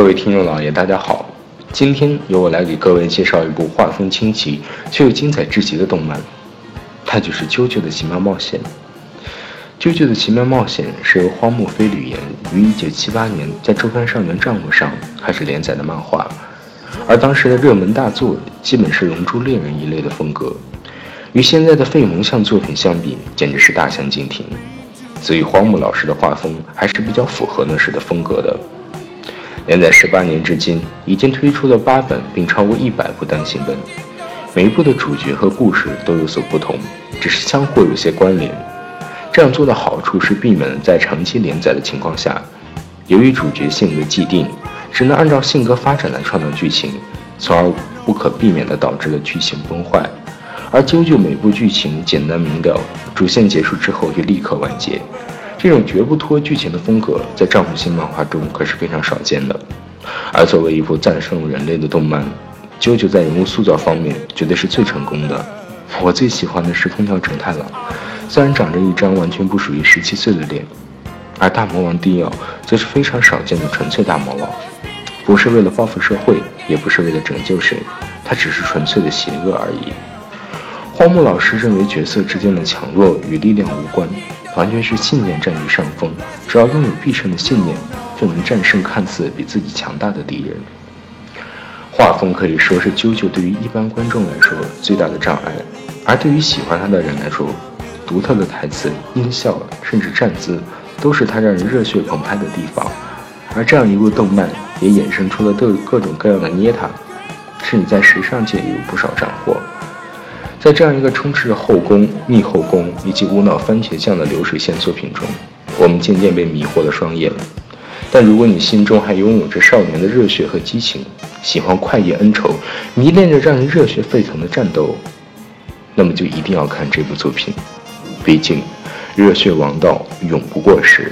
各位听众老爷，大家好！今天由我来给各位介绍一部画风清奇却又精彩至极的动漫，它就是《啾啾的奇妙冒险》。《啾啾的奇妙冒险》是由荒木飞吕彦于1978年在周刊少年账目上开始连载的漫画，而当时的热门大作基本是《龙珠猎人》一类的风格，与现在的废萌向作品相比，简直是大相径庭。所以荒木老师的画风还是比较符合那时的风格的。连载十八年至今，已经推出了八本，并超过一百部单行本。每一部的主角和故事都有所不同，只是相互有些关联。这样做的好处是避免了在长期连载的情况下，由于主角性格既定，只能按照性格发展来创造剧情，从而不可避免地导致了剧情崩坏。而啾啾每部剧情简单明了，主线结束之后就立刻完结。这种绝不拖剧情的风格，在丈夫新漫画中可是非常少见的。而作为一部战胜人类的动漫，啾啾在人物塑造方面绝对是最成功的。我最喜欢的是空调承太郎，虽然长着一张完全不属于十七岁的脸，而大魔王蒂奥则是非常少见的纯粹大魔王，不是为了报复社会，也不是为了拯救谁，他只是纯粹的邪恶而已。荒木老师认为角色之间的强弱与力量无关。完全是信念占据上风，只要拥有必胜的信念，就能战胜看似比自己强大的敌人。画风可以说是啾啾对于一般观众来说最大的障碍，而对于喜欢他的人来说，独特的台词、音效甚至站姿，都是他让人热血澎湃的地方。而这样一部动漫，也衍生出了各各种各样的捏他，甚至在时尚界也有不少斩获。在这样一个充斥着后宫、逆后宫以及无脑番茄酱的流水线作品中，我们渐渐被迷惑了双眼。但如果你心中还拥有着少年的热血和激情，喜欢快意恩仇，迷恋着让人热血沸腾的战斗，那么就一定要看这部作品。毕竟，热血王道永不过时。